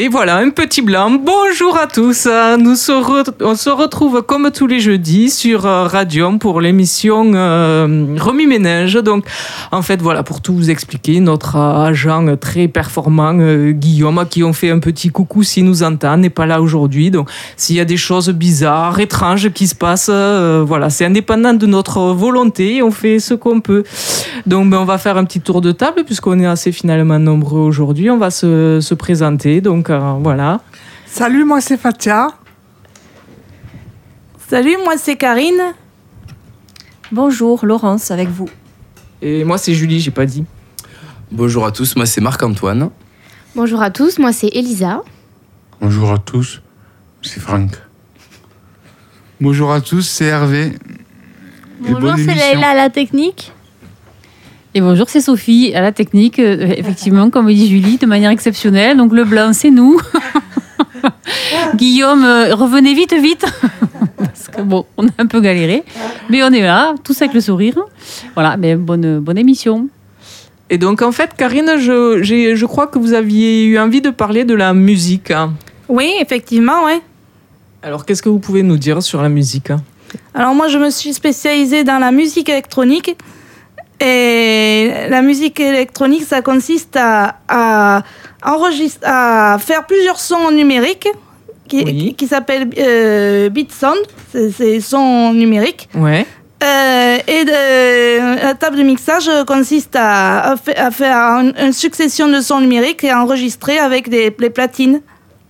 Et voilà, un petit blanc. Bonjour à tous. Nous on se retrouve comme tous les jeudis sur euh, Radium pour l'émission euh, Remis Ménage. Donc, en fait, voilà, pour tout vous expliquer, notre agent très performant, euh, Guillaume, à qui on fait un petit coucou s'il nous entend, n'est pas là aujourd'hui. Donc, s'il y a des choses bizarres, étranges qui se passent, euh, voilà, c'est indépendant de notre volonté. On fait ce qu'on peut. Donc, ben, on va faire un petit tour de table puisqu'on est assez finalement nombreux aujourd'hui. On va se, se présenter. Donc, euh, voilà. Salut, moi c'est Fatia. Salut, moi c'est Karine. Bonjour, Laurence avec vous. Et moi, c'est Julie, j'ai pas dit. Bonjour à tous, moi c'est Marc-Antoine. Bonjour à tous, moi c'est Elisa. Bonjour à tous, c'est Franck. Bonjour à tous, c'est Hervé. Bonjour, c'est. Leïla à la technique. Et bonjour, c'est Sophie à la technique, euh, effectivement, comme dit Julie, de manière exceptionnelle. Donc le blanc, c'est nous. Guillaume, euh, revenez vite, vite. Parce que bon, on a un peu galéré. Mais on est là, tous avec le sourire. Voilà, mais bonne, bonne émission. Et donc, en fait, Karine, je, j'ai- je crois que vous aviez eu envie de parler de la musique. hein. Oui, effectivement, ouais. Alors, qu'est-ce que vous pouvez nous dire sur la musique? Hein Alors moi, je me suis spécialisée dans la musique électronique. Et la musique électronique, ça consiste à, à, enregist- à faire plusieurs sons numériques qui, Oui. qui, s'appellent euh, beat sound, c'est sons numériques. Ouais. Euh, et de- la table de mixage consiste à, à fa- à faire une, une succession de sons numériques et à enregistrer avec des, les platines.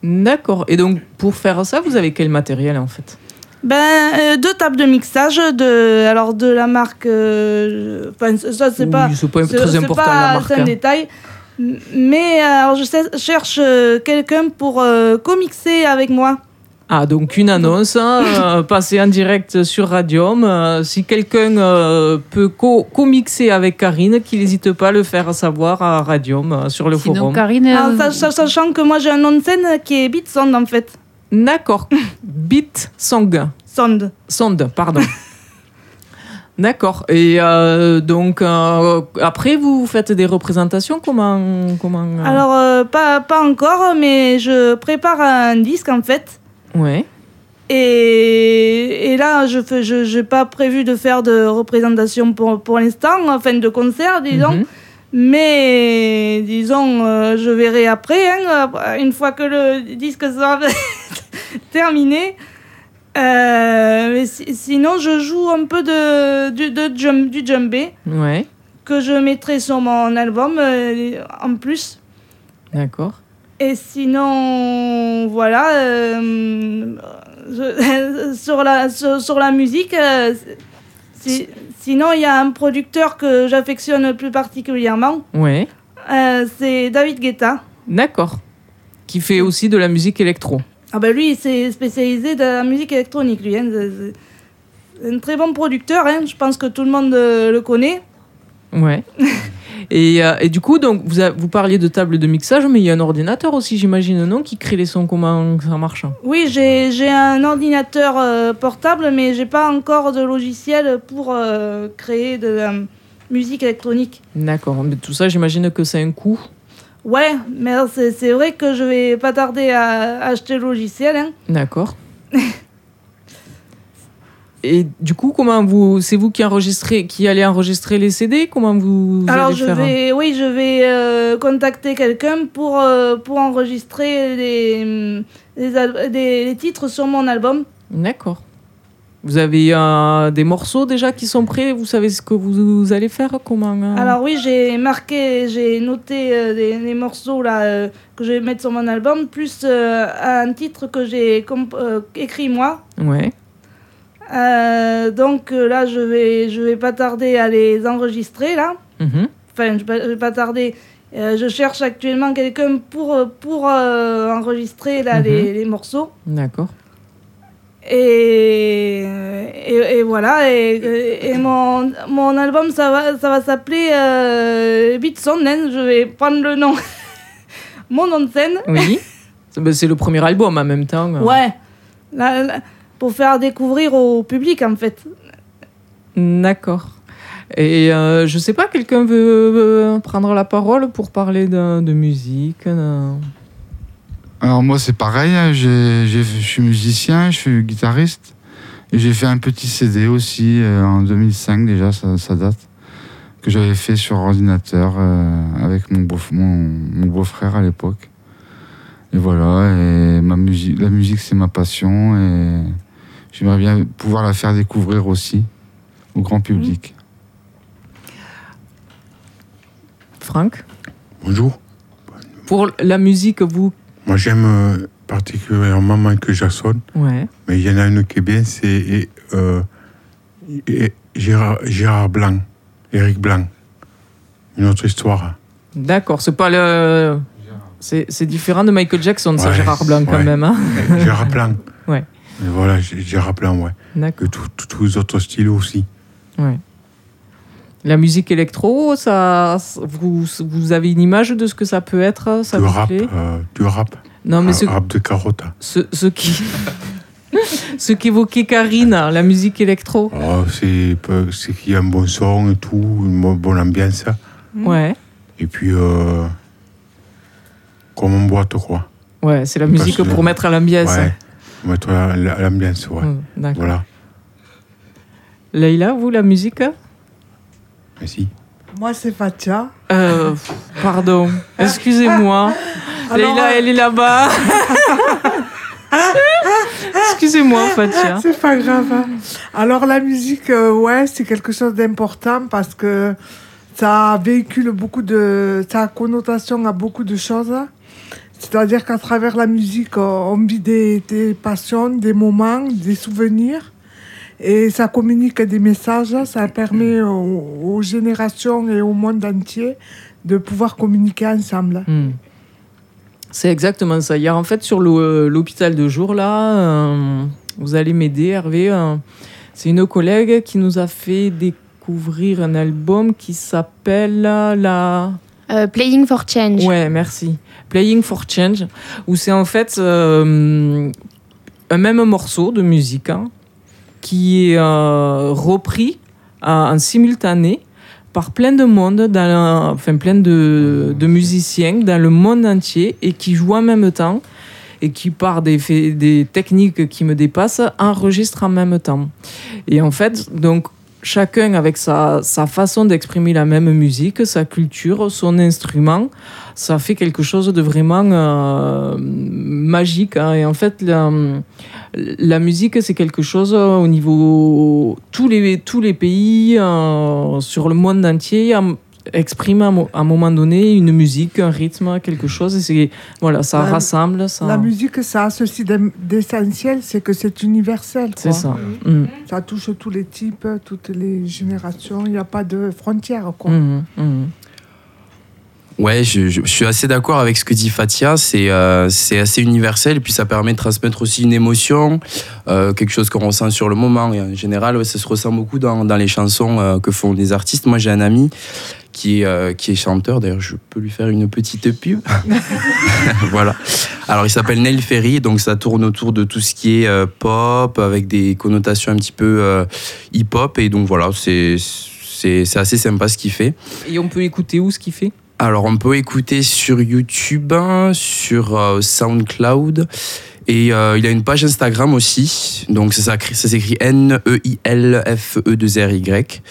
D'accord. Et donc, pour faire ça, vous avez quel matériel, en fait? Ben, euh, deux tables de mixage de, alors de la marque. euh, Enfin, ça c'est Oui, pas. c'est pas c'est- très c'est important, pas- la marque. C'est un hein. détail. Mais alors, je sais- cherche euh, quelqu'un pour euh, comixer avec moi. Ah, donc une annonce, hein, euh, passer en direct sur Radium. Euh, si quelqu'un euh, peut co- co-mixer avec Karine, qu'il n'hésite pas à le faire savoir à Radium euh, sur le Sinon, forum. Karine, Alors, euh, sa- sachant que moi j'ai un nom de scène qui est Beat Sound en fait. D'accord. Beat Song. Sound. Sonde, pardon. D'accord. Et euh, donc, euh, après, vous faites des représentations Comment, comment euh, Alors, pas, pas encore, mais je prépare un disque en fait. Ouais. Et, et là, je n'ai je, pas prévu de faire de représentation pour, pour l'instant, enfin de concert, disons. Mhm. Mais disons, je verrai après, hein, une fois que le disque sera terminé. Euh, si- sinon, je joue un peu de, du, de du djembé Ouais. que je mettrai sur mon album euh, en plus. D'accord. Et sinon, voilà, euh, je- sur, la, sur, sur la musique, si- sinon il y a un producteur que j'affectionne plus particulièrement, Ouais. c'est David Guetta. D'accord. Qui fait aussi de la musique électro. Ah ben lui, il s'est spécialisé dans la musique électronique, lui. hein. C'est- un très bon producteur, hein. je pense que tout le monde euh, le connaît. Ouais. et, euh, et du coup, donc, vous, a- vous parliez de table de mixage, mais il y a un ordinateur aussi, j'imagine, non Qui crée les sons Comment ça marche? Oui, j'ai j'ai un ordinateur euh, portable, mais j'ai pas encore de logiciel pour euh, créer de la musique électronique. D'accord. Mais tout ça, j'imagine que c'est un coût. Ouais, mais c'est vrai que je vais pas tarder à acheter le logiciel. hein. D'accord. Et du coup, comment vous, c'est vous qui enregistrez, qui allez enregistrer les CD Comment vous Alors allez je faire vais, oui, je vais euh, contacter quelqu'un pour euh, pour enregistrer les les titres sur mon album. D'accord. Vous avez euh, des morceaux déjà qui sont prêts? Vous savez ce que vous, allez faire Comment euh? Alors oui, j'ai marqué, j'ai noté euh, des, des morceaux là euh, que je vais mettre sur mon album, plus un titre que j'ai écrit moi. Ouais. Donc là, je vais, je vais pas tarder à les enregistrer là. Mhm. Enfin, je vais je vais pas tarder. Je cherche actuellement quelqu'un pour, pour enregistrer là, Mhm. les, les morceaux. D'accord. Et, et, et voilà. Et, et mon, mon album, ça va, ça va s'appeler euh, Beat hein. Je vais prendre le nom. mon nom de scène. Oui. C'est ben, c'est le premier album en même temps. Ouais. Là, là, pour faire découvrir au public, en fait. D'accord. Et euh, je sais pas, quelqu'un veut, prendre la parole pour parler de, de musique de- Alors moi c'est pareil, hein, j'ai- j'ai- je suis musicien, je suis guitariste et j'ai fait un petit CD aussi euh, en 2005 déjà, ça, ça date, que j'avais fait sur ordinateur euh, avec mon, beau, mon, mon beau-frère à l'époque. Et voilà, et ma musique, la musique c'est ma passion et j'aimerais bien pouvoir la faire découvrir aussi au grand public. Franck? Bonjour. Pour la musique, vous. Moi, j'aime euh, particulièrement Michael Jackson, Ouais. mais il y en a une qui est bien, c'est euh, Gérard, Gérard Blanc, Éric Blanc. Une autre histoire. D'accord, c'est pas le. C'est différent de Michael Jackson, ça, Ouais, Gérard Blanc, quand ouais. même. Hein Gérard Blanc. Ouais. Et voilà, Gérard Blanc, ouais. D'accord. Que tous les autres styles aussi. Ouais. La musique électro, ça, vous, vous avez une image de ce que ça peut être ça du vous rap, plaît? euh, du rap. Non, mais Un ce, Rap de carotte. ce, ce qui. ce qu'évoquait Karine, la musique électro. Oh, c'est c'est qu'il y a un bon son et tout, une bo- bonne ambiance. Ouais. Et puis, euh, comme en boîte, quoi. Ouais, c'est la musique que- pour mettre à l'ambiance. Ouais. Mettre à l- à l'ambiance, ouais. Hum, D'accord. Voilà. Leïla, vous, la musique? Moi, c'est Fatia. Euh, Pardon, excusez-moi. Leïla, euh, elle est là-bas. excusez-moi, Fatia. C'est pas grave. hein. Alors, la musique, euh, ouais, c'est quelque chose d'important parce que ça véhicule beaucoup de. Ça a connotation à beaucoup de choses. C'est-à-dire qu'à travers la musique, on vit des, des passions, des moments, des souvenirs. Et ça communique des messages. Ça permet aux, aux générations et au monde entier de pouvoir communiquer ensemble. Hmm. C'est exactement ça. Hier, en fait, sur le- l'hôpital de jour, là, euh, vous allez m'aider, Hervé. euh, c'est une collègue qui nous a fait découvrir un album qui s'appelle la... Euh, Playing for Change. Ouais, merci. Playing for Change, où c'est en fait euh, un même morceau de musique hein, qui est euh, repris en simultané par plein de monde, dans enfin plein de, musiciens dans le monde entier et qui jouent en même temps et qui, par des, des techniques qui me dépassent, enregistrent en même temps. Et en fait, donc, chacun avec sa, sa façon d'exprimer la même musique, sa culture, son instrument, ça fait quelque chose de vraiment euh, magique. hein. Et en fait, la, musique, c'est quelque chose euh, au niveau. Tous les, tous les pays euh, sur le monde entier expriment à un moment donné une musique, un rythme, quelque chose. Et c'est, voilà, ça La- rassemble. Ça, La musique, ça a ceci d'essentiel, c'est que c'est universel. c'est quoi. ça. Mm. Ça touche tous les types, toutes les générations. Il n'y a pas de frontières. Quoi. Mhm, mhm. Ouais, je, je- je suis assez d'accord avec ce que dit Fatia. C'est euh, c'est assez universel et puis ça permet de transmettre aussi une émotion, euh, quelque chose qu'on ressent sur le moment. Et en général, ouais, ça se ressent beaucoup dans, dans les chansons euh, que font les artistes. Moi, j'ai un ami qui est, euh, qui est chanteur. D'ailleurs, je peux lui faire une petite pub. voilà. Alors, il s'appelle Neil Ferry, donc ça tourne autour de tout ce qui est euh, pop, avec des connotations un petit peu euh, hip-hop. Et donc, voilà, c'est c'est c'est assez sympa ce qu'il fait. Et on peut écouter où ce qu'il fait? Alors, on peut écouter sur YouTube, sur euh, SoundCloud. Et euh, il a une page Instagram aussi. Donc, ça, s'écrit- ça s'écrit E N-E-I-L-F-E-2-R-Y.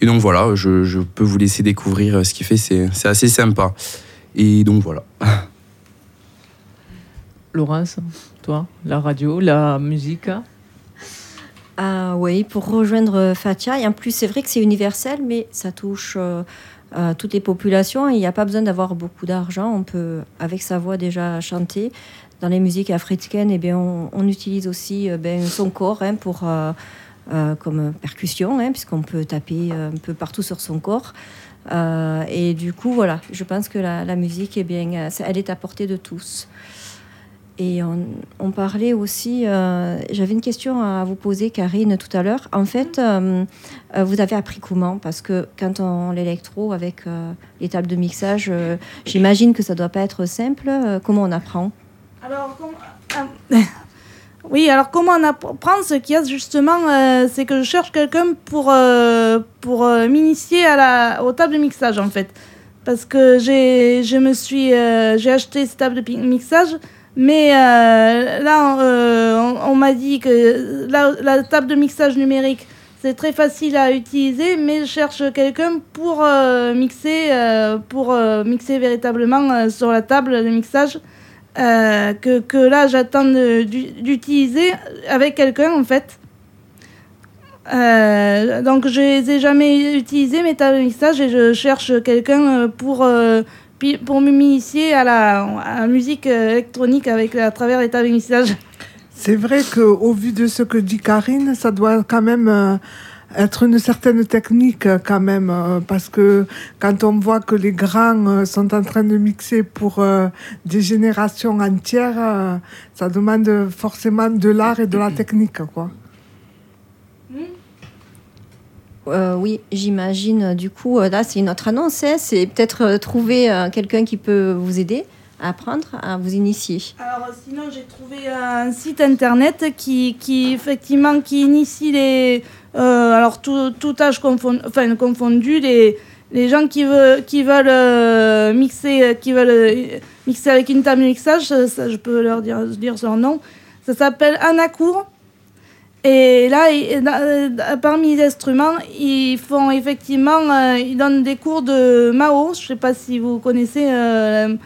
Et donc, voilà, je, je peux vous laisser découvrir euh, ce qu'il fait. C'est c'est assez sympa. Et donc, voilà. Laurence, toi, la radio, la musique Ah oui, pour rejoindre Fatia. Et en plus, c'est vrai que c'est universel, mais ça touche euh, toutes les populations. Il n'y a pas besoin d'avoir beaucoup d'argent. On peut, avec sa voix, déjà chanter. Dans les musiques africaines, eh bien, on, utilise aussi euh, ben, son corps hein, pour, euh, euh, comme percussion, hein, puisqu'on peut taper un peu partout sur son corps. Et du coup, voilà, je pense que la, musique, eh bien, elle est à portée de tous. Et on, on parlait aussi, euh, j'avais une question à vous poser, Karine, tout à l'heure. En fait, euh, euh, vous avez appris comment? Parce que quand on l'électro avec euh, les tables de mixage, j'imagine que ça doit pas être simple. Comment on apprend? Alors, oui, alors comment on apprend ce qu'il y a justement, c'est que je cherche quelqu'un pour, pour m'initier à la, aux tables de mixage en fait. parce que j'ai, je me suis, j'ai acheté cette table de mixage, mais euh, là, euh, on, m'a dit que la, table de mixage numérique, c'est très facile à utiliser, mais je cherche quelqu'un pour euh, mixer, pour mixer véritablement sur la table de mixage. que, que là, j'attends d'utiliser avec quelqu'un en fait. Donc je les ai jamais utilisés mes tables de mixage et je cherche quelqu'un pour pi- pour m'initier à la, à la musique euh, électronique avec à travers les. C'est vrai qu'au vu de ce que dit Karine, ça doit quand même euh, être une certaine technique quand même, euh, parce que quand on voit que les grands sont en train de mixer pour des générations entières, ça demande forcément de l'art et de la technique, quoi. Euh, oui, j'imagine. Du coup, euh, là, c'est une autre annonce. hein. C'est peut-être euh, trouver quelqu'un qui peut vous aider à apprendre, à vous initier. Alors sinon j'ai trouvé un site internet qui, qui effectivement qui initie les alors tout, âge confondu, enfin confondu les les gens qui veulent qui veulent mixer qui veulent mixer avec une table mixage ça, je peux leur dire dire leur nom ça s'appelle Anacour et là euh, parmi les instruments ils font effectivement euh, ils donnent des cours de Mao je sais pas si vous connaissez euh,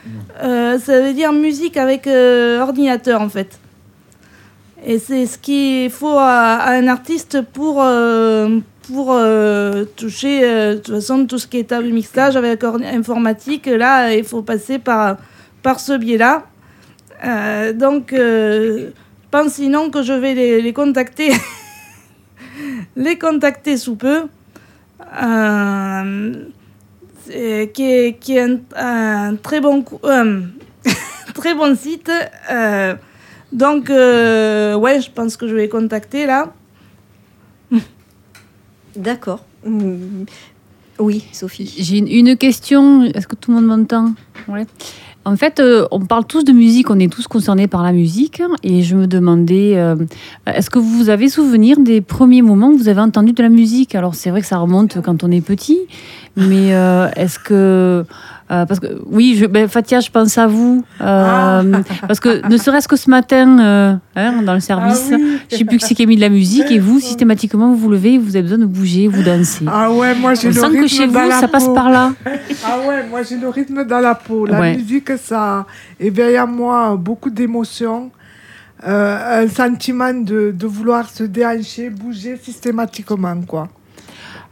ça veut dire musique avec ordinateur en fait. Et c'est ce qu'il faut à, à un artiste pour, pour toucher, de toute façon, tout ce qui est table mixage avec informatique. Là, il faut passer par, par ce biais-là. Donc, pense sinon que je vais les, les contacter. les contacter sous peu. Euh, qui est, qui est un, un très bon euh, très bon site. Euh, donc, euh, ouais, je pense que je vais contacter là. D'accord. Oui, Sophie. J'ai une, une question. Est-ce que tout le monde m'entend? Ouais. En fait, euh, on parle tous de musique, on est tous concernés par la musique. Et je me demandais, euh, est-ce que vous avez souvenir des premiers moments où vous avez entendu de la musique? Alors, c'est vrai que ça remonte quand on est petit, mais euh, est-ce que. Euh, parce que oui, je, ben, Fatia, je pense à vous. euh, Parce que ne serait-ce que ce matin, euh, hein, dans le service, Ah oui. je sais plus qui c'est qui a mis de la musique, et vous, systématiquement, vous vous levez, vous avez besoin de bouger, vous dansez. Ah ouais, moi j'ai le rythme que chez vous, la ça passe par là. Ah ouais, moi j'ai le rythme dans la peau. La Ouais. musique, ça éveille en moi beaucoup d'émotions. Un sentiment de, de vouloir se déhancher, bouger systématiquement, quoi.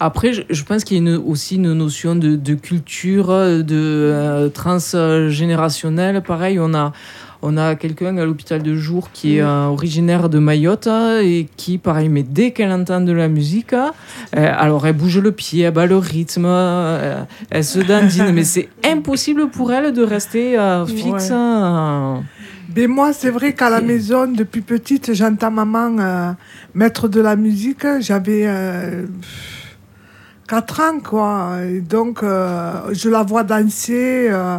Après, je, je pense qu'il y a une- aussi une notion de, de culture, de euh, transgénérationnelle. Pareil, on a, on a quelqu'un à l'hôpital de jour qui est euh, originaire de Mayotte et qui, pareil, mais dès qu'elle entend de la musique, euh, alors elle bouge le pied, elle bat le rythme, euh, elle se dandine, mais c'est impossible pour elle de rester euh, fixe. Ouais. Mais moi, c'est vrai qu'à la maison, depuis petite, j'entends maman mettre de la musique. J'avais 4 ans, quoi. Et donc, euh, je la vois danser, euh,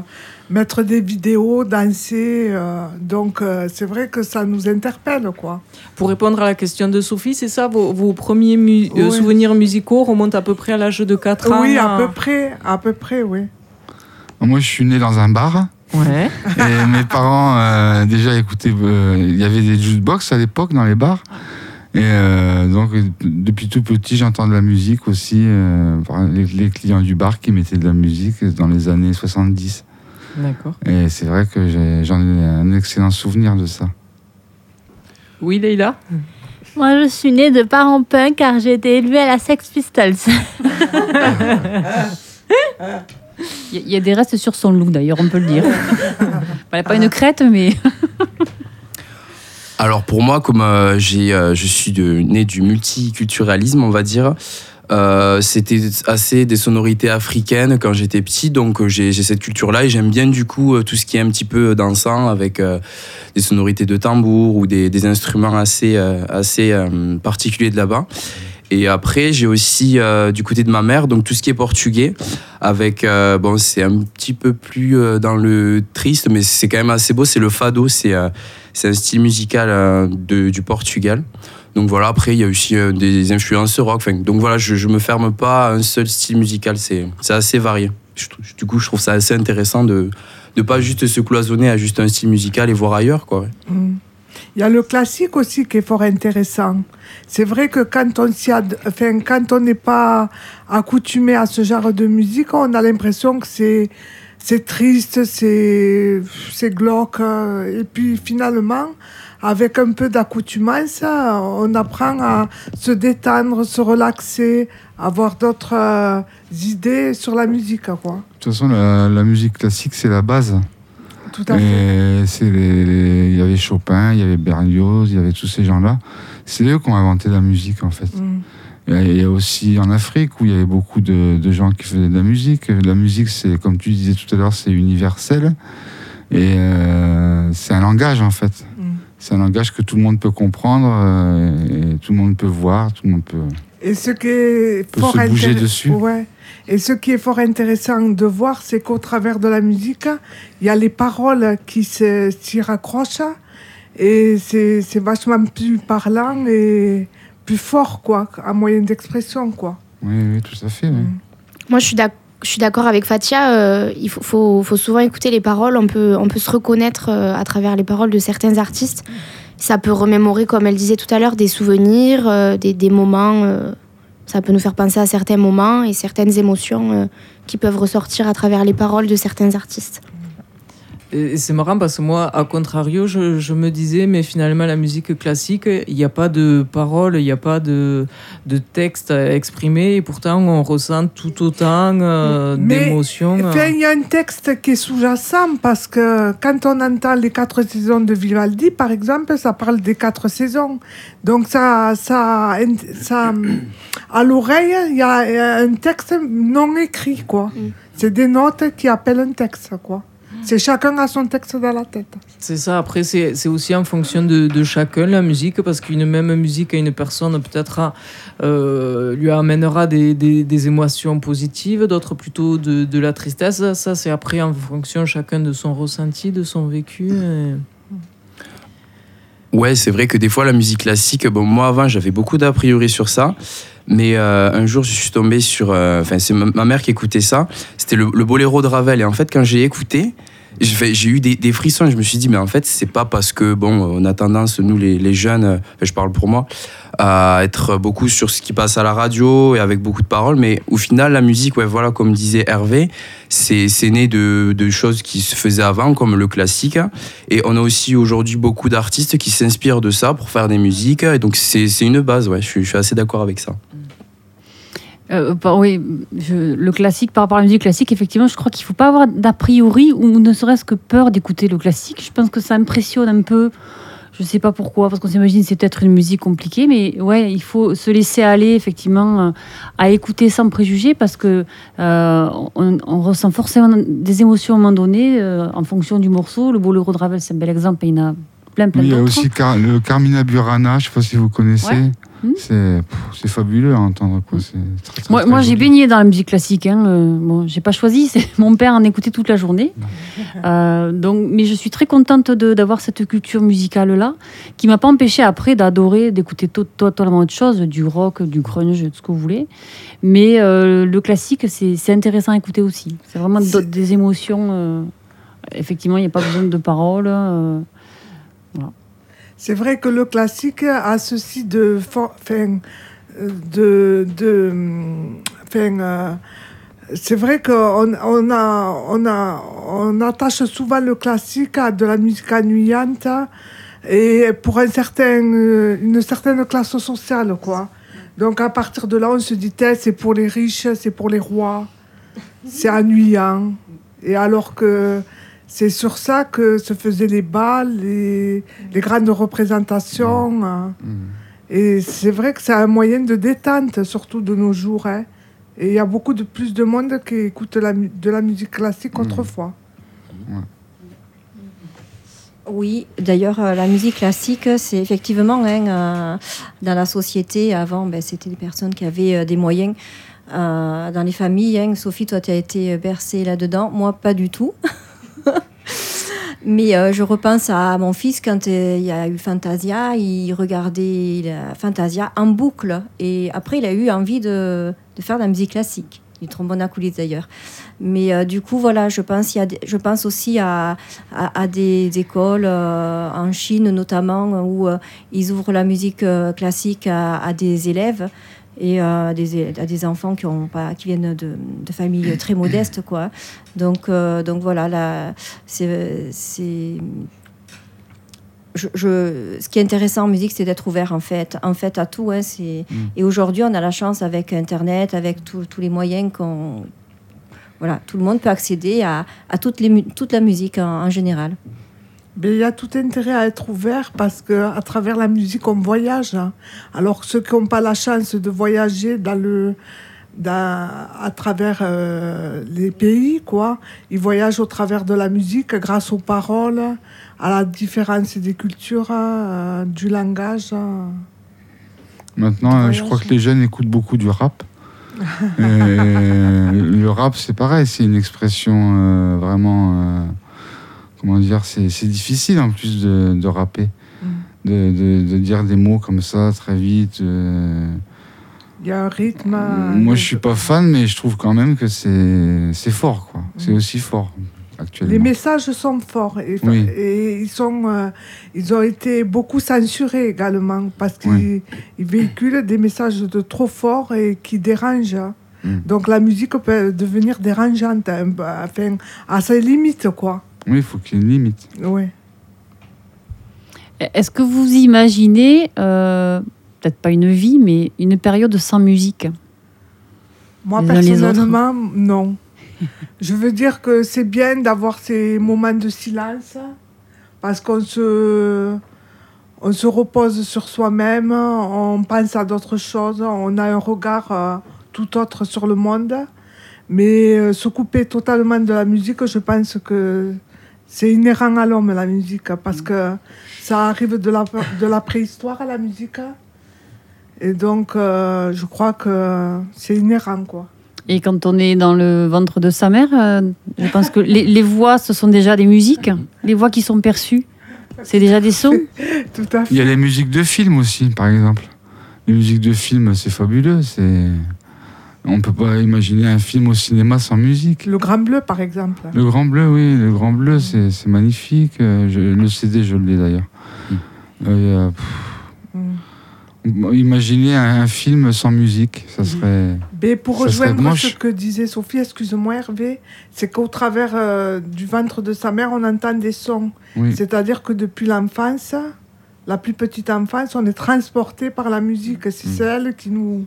mettre des vidéos, danser. euh, donc, euh, c'est vrai que ça nous interpelle, quoi. Pour répondre à la question de Sophie, c'est ça, vos, vos premiers mu- euh, souvenirs musicaux remontent à peu près à l'âge de 4 ans Oui, à euh, peu près, à peu près, oui. Moi, je suis né dans un bar. Ouais. Et mes parents euh, déjà écoutaient. euh, Il y avait des jukebox à l'époque dans les bars. Et euh, donc, depuis tout petit, j'entends de la musique aussi. euh, par les, les clients du bar qui mettaient de la musique dans les années 70. D'accord. Et c'est vrai que j'ai- j'en ai un excellent souvenir de ça. Oui, Leïla? Moi, je suis née de parents punk car j'ai été élevée à la Sex Pistols. Il y, a- il y a des restes sur son look d'ailleurs, on peut le dire. Voilà, pas une crête, mais. Alors pour moi, comme euh, j'ai, euh, je suis né du multiculturalisme, on va dire, euh, c'était assez des sonorités africaines quand j'étais petit, donc j'ai, cette culture-là et j'aime bien du coup tout ce qui est un petit peu dansant avec des sonorités de tambour ou des, instruments assez, assez particuliers de là-bas. Et après, j'ai aussi euh, du côté de ma mère, donc tout ce qui est portugais, avec, euh, bon, c'est un petit peu plus euh, dans le triste, mais c'est quand même assez beau, c'est le fado, c'est un style musical du Portugal. Donc voilà, après, il y a aussi des influences rock. Donc voilà, je ne me ferme pas à un seul style musical, c'est assez varié. du coup, je trouve ça assez intéressant de ne pas juste se cloisonner à juste un style musical et voir ailleurs, quoi. ouais. Mm. Il y a le classique aussi qui est fort intéressant. C'est vrai que quand on s'y ad- enfin, quand on n'est pas accoutumé à ce genre de musique, on a l'impression que c'est c'est triste, c'est c'est glauque. euh, Et puis finalement, avec un peu d'accoutumance, on apprend à se détendre, se relaxer, avoir d'autres euh, idées sur la musique, quoi. De toute façon, la musique classique, c'est la base. Tout à fait. Il y avait Chopin, il y avait Berlioz, il y avait tous ces gens-là. C'est eux qui ont inventé la musique, en fait. Mm. Il y a- aussi en Afrique où il y avait beaucoup de, de gens qui faisaient de la musique. La musique, c'est, comme tu disais tout à l'heure, c'est universel. Et euh, c'est un langage, en fait. Mm. C'est un langage que tout le monde peut comprendre, euh, et tout le monde peut voir, tout le monde peut. Et ce qui est Peut fort se bouger intér- dessus. Ouais. Et ce qui est fort intéressant de voir, c'est qu'au travers de la musique, il y a les paroles qui s'y raccrochent. Et c'est c'est vachement plus parlant et plus fort, quoi, à moyen d'expression, quoi. Oui, oui, tout à fait. oui. Moi, je suis d'ac- je suis d'accord avec Fatia. euh, il faut, faut, faut souvent écouter les paroles. On peut, on peut se reconnaître euh, à travers les paroles de certains artistes. Ça peut remémorer, comme elle disait tout à l'heure, des souvenirs, euh, des, moments. euh, ça peut nous faire penser à certains moments et certaines émotions euh, qui peuvent ressortir à travers les paroles de certains artistes. Et c'est marrant parce que moi, à contrario, je, je me disais, mais finalement, la musique classique, il n'y a pas de paroles, il n'y a pas de, de texte à exprimer, et pourtant, on ressent tout autant euh, d'émotions. euh. Enfin, il y a un texte qui est sous-jacent parce que quand on entend les quatre saisons de Vivaldi, par exemple, ça parle des quatre saisons. Donc, ça, ça, ça à l'oreille, il y a un texte non écrit, quoi. C'est des notes qui appellent un texte, quoi. C'est chacun a son texte dans la tête. C'est ça, après, c'est c'est aussi en fonction de, de chacun, la musique, parce qu'une même musique à une personne, peut-être, a, euh, lui amènera des, des, des émotions positives, d'autres plutôt de, de la tristesse. Ça, c'est après en fonction chacun de son ressenti, de son vécu. et- Ouais, c'est vrai que des fois, la musique classique, bon, moi avant, j'avais beaucoup d'a priori sur ça. Mais euh, un jour, je suis tombé sur. euh, Enfin, c'est ma, ma mère qui écoutait ça. C'était le, le boléro de Ravel. Et en fait, quand j'ai écouté, j'ai eu des, des frissons. Je me suis dit, mais en fait, c'est pas parce que, bon, on a tendance, nous, les, jeunes, je parle pour moi, à être beaucoup sur ce qui passe à la radio et avec beaucoup de paroles. Mais au final, la musique, ouais, voilà, comme disait Hervé, c'est né de, de choses qui se faisaient avant, comme le classique. Et on a aussi aujourd'hui beaucoup d'artistes qui s'inspirent de ça pour faire des musiques. Et donc, c'est une base, ouais, je suis assez d'accord avec ça. Euh, bah oui, je- le classique, par rapport à la musique classique, effectivement, je crois qu'il ne faut pas avoir d'a priori ou ne serait-ce que peur d'écouter le classique. Je pense que ça impressionne un peu. Je ne sais pas pourquoi, parce qu'on s'imagine que c'est peut-être une musique compliquée, mais ouais, il faut se laisser aller effectivement euh, à écouter sans préjugés, parce que euh, on, on ressent forcément des émotions à un moment donné euh, en fonction du morceau. Le boléro de Ravel, c'est un bel exemple, et il y en a plein, plein Oui, il y a aussi Car- le Carmina Burana, je ne sais pas si vous connaissez. Ouais. Hmm. C'est fabuleux à entendre. quoi. C'est très, très, Moi, très moi j'ai baigné dans la musique classique. Hein. euh, bon, j'ai pas choisi, c'est mon père en écoutait toute la journée. Euh, donc, mais je suis très contente de- d'avoir cette culture musicale là, qui m'a pas empêché après d'adorer, d'écouter to- totalement autre chose, du rock, du grunge, tout ce que vous voulez. Mais euh, le classique, c'est intéressant à écouter aussi. C'est vraiment des émotions. euh, effectivement, il n'y a pas besoin de paroles. euh, C'est vrai que le classique a ceci de... euh, de... de enfin, euh, c'est vrai qu'on on a, on a, on attache souvent le classique à de la musique ennuyante et pour un certain, une certaine classe sociale, quoi. Donc à partir de là, on se dit, c'est pour les riches, c'est pour les rois, c'est ennuyant. Et alors que c'est sur ça que se faisaient les balles, les, les grandes représentations. hein. Et c'est vrai que c'est un moyen de détente, surtout de nos jours. hein. Et il y a beaucoup de plus de monde qui écoute la de la musique classique autrefois. Oui, d'ailleurs, euh, la musique classique, c'est effectivement hein, euh, dans la société. Avant, ben, c'était des personnes qui avaient euh, des moyens. dans les familles, hein. Sophie, toi, tu as été bercée là-dedans. Moi, pas du tout. Mais euh, je repense à mon fils quand euh, il y a eu Fantasia, il regardait Fantasia en boucle. Et après, il a eu envie de, faire de la musique classique. du trombone à coulisses d'ailleurs. Mais euh, du coup, voilà, je pense, y a je pense aussi à, des écoles en Chine notamment où ils ouvrent la musique classique à des élèves et euh, des, à des enfants qui, ont pas, qui viennent de, de familles très modestes. Quoi. Donc, euh, donc voilà, là, c'est. c'est- je, je- ce qui est intéressant en musique, c'est d'être ouvert en fait, en fait à tout. hein, c'est- Mm. Et aujourd'hui, on a la chance avec Internet, avec tous tous les moyens qu'on, voilà, tout le monde peut accéder à, à toutes les, toute la musique en, en général. Mais il y a tout intérêt à être ouvert parce que à travers la musique, on voyage. hein. Alors ceux qui n'ont pas la chance de voyager dans le, dans- à travers euh, les pays, quoi, ils voyagent au travers de la musique grâce aux paroles, à la différence des cultures, euh, du langage. Maintenant, euh, je crois que les jeunes écoutent beaucoup du rap. Et le rap, c'est pareil, c'est une expression euh, vraiment. Euh, comment dire C'est difficile en plus de, de rapper. De, de- de dire des mots comme ça très vite. euh. Il y a un rythme. Moi, je suis pas fan, mais je trouve quand même que c'est fort, quoi. C'est aussi fort actuellement. Les messages sont forts et, Oui. et ils, sont, euh, ils ont été beaucoup censurés également parce qu'ils Oui. véhiculent des messages de trop forts et qui dérangent. Mm. Donc la musique peut devenir dérangeante, enfin, à ses limites, quoi. Oui, il faut qu'il y ait une limite. Ouais. Est-ce que vous imaginez, euh, peut-être pas une vie, mais une période sans musique? Moi, personnellement, non. Je veux dire que c'est bien d'avoir ces moments de silence parce qu'on se, on se repose sur soi-même, on pense à d'autres choses, on a un regard euh, tout autre sur le monde. Mais euh, se couper totalement de la musique, je pense que c'est inhérent à l'homme, la musique, parce que ça arrive de la, de la préhistoire à la musique. Et donc, euh, je crois que c'est inhérent, quoi. Et quand on est dans le ventre de sa mère, euh, je pense que les, les voix, ce sont déjà des musiques. Les voix qui sont perçues, c'est déjà des sons. Tout à Il y a les musiques de films aussi, par exemple. Les musiques de films, c'est fabuleux. C'est... On peut pas imaginer un film au cinéma sans musique. Le Grand Bleu, par exemple. Le Grand Bleu, oui, le Grand Bleu, c'est, c'est magnifique. Euh, je- le CD, je l'ai d'ailleurs. Euh, pff, Imaginez un, un film sans musique, ça serait. Mais pour ça serait rejoindre moche. ce que disait Sophie, excuse-moi Hervé, c'est qu'au travers euh, du ventre de sa mère, on entend des sons. Oui. C'est-à-dire que depuis l'enfance, la plus petite enfance, on est transporté par la musique. Mm. C'est celle qui nous,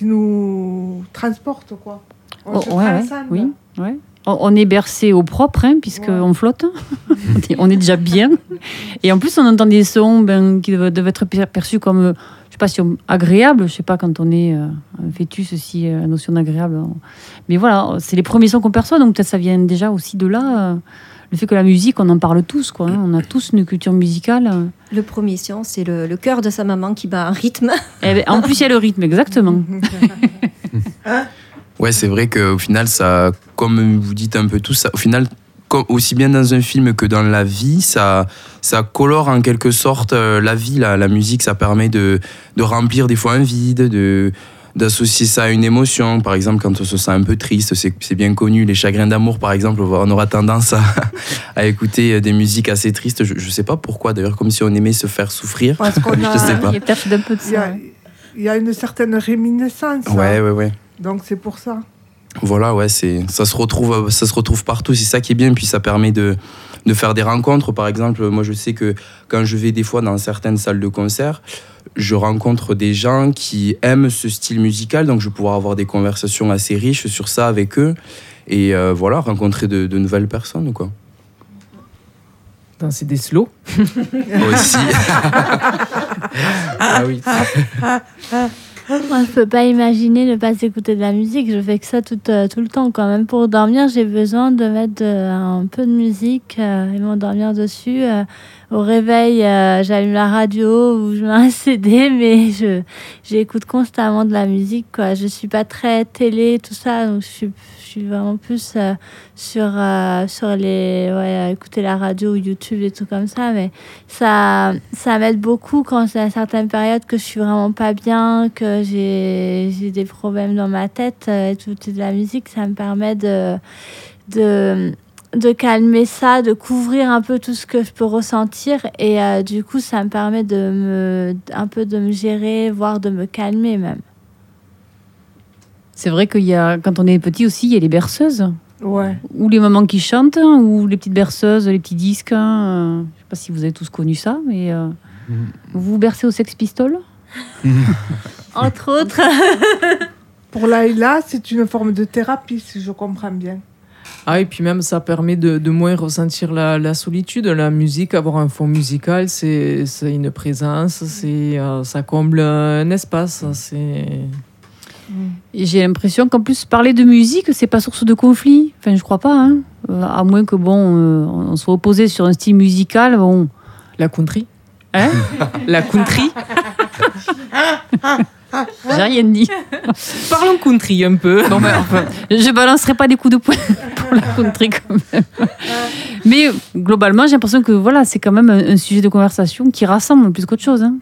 qui nous transporte, quoi. On Oh, se ouais, oui, ouais. On, on est bercé au propre, hein, puisqu'on flotte. on, est, déjà bien. Et en plus, on entend des sons ben, qui doivent, être per- perçus comme, euh, je sais pas si on- agréables. Je sais pas quand on est euh, un fœtus, si euh, la notion d'agréable. on- Mais voilà, c'est les premiers sons qu'on perçoit, donc peut-être ça vient déjà aussi de là. euh, le fait que la musique, on en parle tous, quoi. hein. On a tous une culture musicale. Le premier son, c'est le, le cœur de sa maman qui bat un rythme. Eh ben, en plus, il y a le rythme, exactement. Ouais, c'est vrai qu'au final, ça, comme vous dites un peu tout, ça, au final, comme- aussi bien dans un film que dans la vie, ça, ça colore en quelque sorte euh, la vie. La, la musique, ça permet de, de remplir des fois un vide, de d'associer ça à une émotion. Par exemple, quand on se sent un peu triste, c'est bien connu. Les chagrins d'amour, par exemple, on aura tendance à, à écouter des musiques assez tristes. Je, je sais pas pourquoi, d'ailleurs, comme si on aimait se faire souffrir. Parce qu'on a- je sais pas. Il y a peu de Il y, a, ça. il y a une certaine réminiscence. hein. Ouais, ouais, ouais. Donc c'est pour ça. Voilà, ouais, c'est ça se retrouve, ça se retrouve partout. C'est ça qui est bien. Puis ça permet de, de faire des rencontres. Par exemple, moi, je sais que quand je vais des fois dans certaines salles de concert, je rencontre des gens qui aiment ce style musical. Donc, je vais pouvoir avoir des conversations assez riches sur ça avec eux. Et euh, voilà, rencontrer de, de nouvelles personnes, quoi. Danser des slow. Aussi. ah oui. Moi, je peux pas imaginer ne pas écouter de la musique. Je fais que ça tout, euh, tout le temps. Quand même, pour dormir, j'ai besoin de mettre de- un peu de musique euh, et m'endormir dessus. Euh, au réveil, euh, j'allume la radio ou je mets un CD, mais j'écoute constamment de la musique. Quoi. Je suis pas très télé, tout ça, donc je suis, suis vraiment plus euh, sur, euh, sur les. Ouais, écouter la radio ou YouTube et tout comme ça. Mais ça, ça m'aide beaucoup quand c'est à certaines périodes que je suis vraiment pas bien, que j'ai des problèmes dans ma tête. euh, écouter de la musique, ça me permet de. de de calmer ça, de couvrir un peu tout ce que je peux ressentir et euh, du coup ça me permet de me un peu de me gérer, voire de me calmer même. C'est vrai qu'il y a, quand on est petit aussi, il y a les berceuses. Ouais. Ou les mamans qui chantent, hein, ou les petites berceuses, les petits disques. hein, euh, je sais pas si vous avez tous connu ça, mais euh, vous vous bercez au Sex Pistols? Entre autres. Pour Laïla, c'est une forme de thérapie, si je comprends bien. Ah, et puis même, ça permet de, de moins ressentir la, la solitude. La musique, avoir un fond musical, c'est c'est une présence, c'est euh, ça comble un espace. C'est. Et j'ai l'impression qu'en plus, parler de musique, c'est pas source de conflit. Enfin, je crois pas. Hein. Euh, à moins que, bon, euh, on soit opposé sur un style musical. Bon. La country Hein La country J'ai rien dit. Parlons country un peu. Bon, ben, enfin, je balancerai pas des coups de poing pour la country quand même. Mais globalement, j'ai l'impression que voilà, c'est quand même un, sujet de conversation qui rassemble plus qu'autre chose. hein.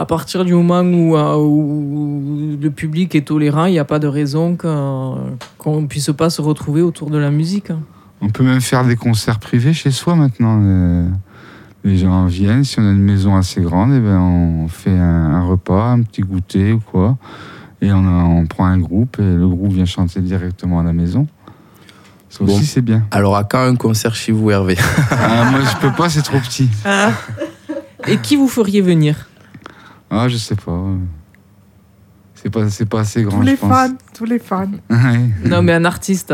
À partir du moment où, euh, où le public est tolérant, il n'y a pas de raison qu'un- qu'on ne puisse pas se retrouver autour de la musique. On peut même faire des concerts privés chez soi maintenant. Les, les gens viennent, si on a une maison assez grande, et ben on fait un, un repas, un petit goûter ou quoi. Et on, a- on prend un groupe et le groupe vient chanter directement à la maison. Ça aussi, Bon. c'est bien. Alors, à quand un concert chez vous, Hervé? Ah, moi, je peux pas, c'est trop petit. Et qui vous feriez venir? Ah, je sais pas. C'est pas, c'est pas assez grand, Tous les je pense. fans, tous les fans. Ouais. Non, mais un artiste.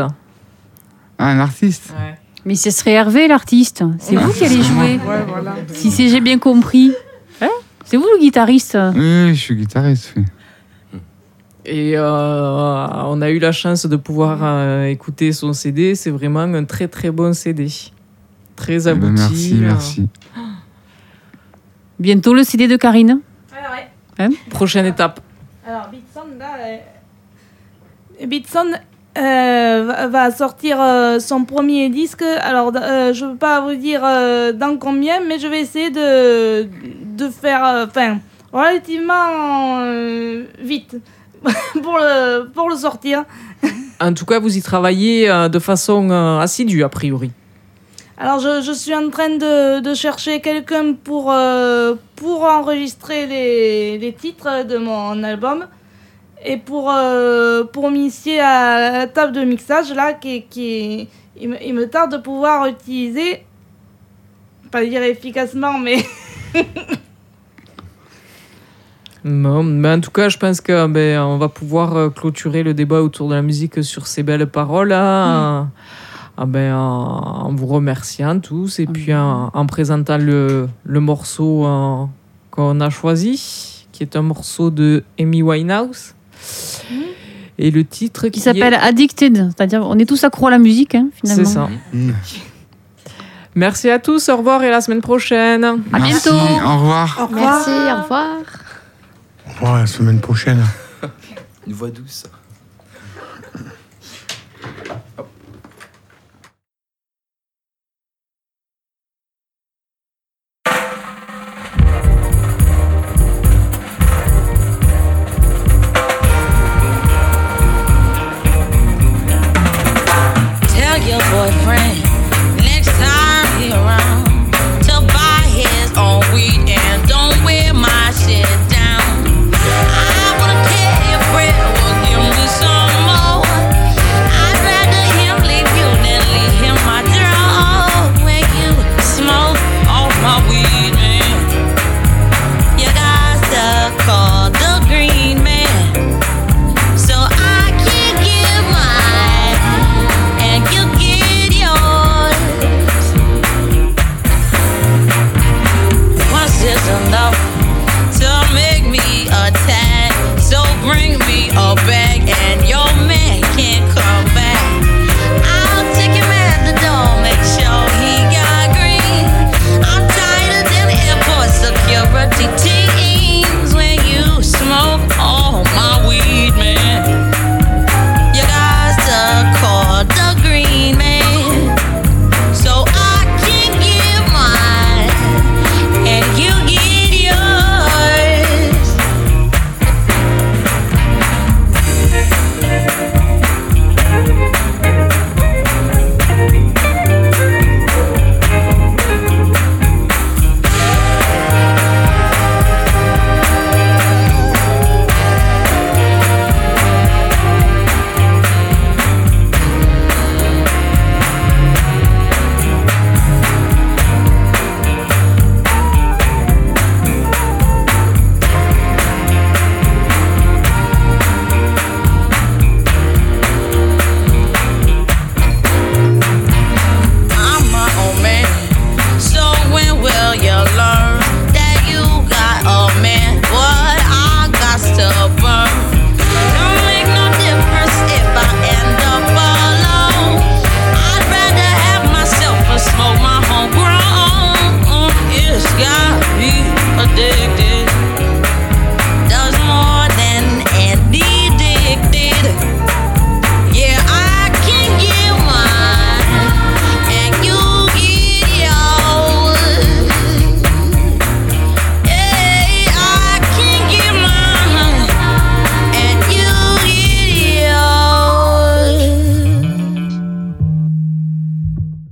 Ah, un artiste Mais ce serait Hervé, l'artiste. C'est vous qui allez jouer. Ouais, voilà. Si c'est j'ai bien compris. Hein c'est vous le guitariste. Oui, je suis guitariste. oui. Et euh, on a eu la chance de pouvoir euh, écouter son CD. C'est vraiment un très très bon CD. Très Eh ben, abouti. merci, merci. Bientôt le CD de Karine. Ouais. Prochaine étape. Alors, Bitson, là, euh, Bitson euh, va- sortir euh, son premier disque. Alors, je ne peux pas vous dire dans combien, mais je vais essayer de, de faire, enfin, relativement vite pour, le, pour le sortir. En tout cas, vous y travaillez de façon assidue, a priori. Alors, je, je suis en train de, de chercher quelqu'un pour, euh, pour enregistrer les, les titres de mon album et pour, euh, pour m'initier à la table de mixage, là, qui, qui il, me, il me tarde de pouvoir utiliser, pas dire efficacement, mais Bon, mais en tout cas, je pense que ben, on va pouvoir euh, clôturer le débat autour de la musique sur ces belles paroles là, ah ben, en, en vous remerciant tous et puis en, en présentant le, le morceau euh, qu'on a choisi, qui est un morceau de Amy Winehouse. Et le titre Qui s'appelle Addicted. C'est-à-dire, on est tous accros à la musique, hein, finalement. C'est ça. Merci à tous, au revoir et à la semaine prochaine. À Merci, bientôt. Au revoir. Au revoir. Merci, au revoir. Au revoir la semaine prochaine. Une voix douce.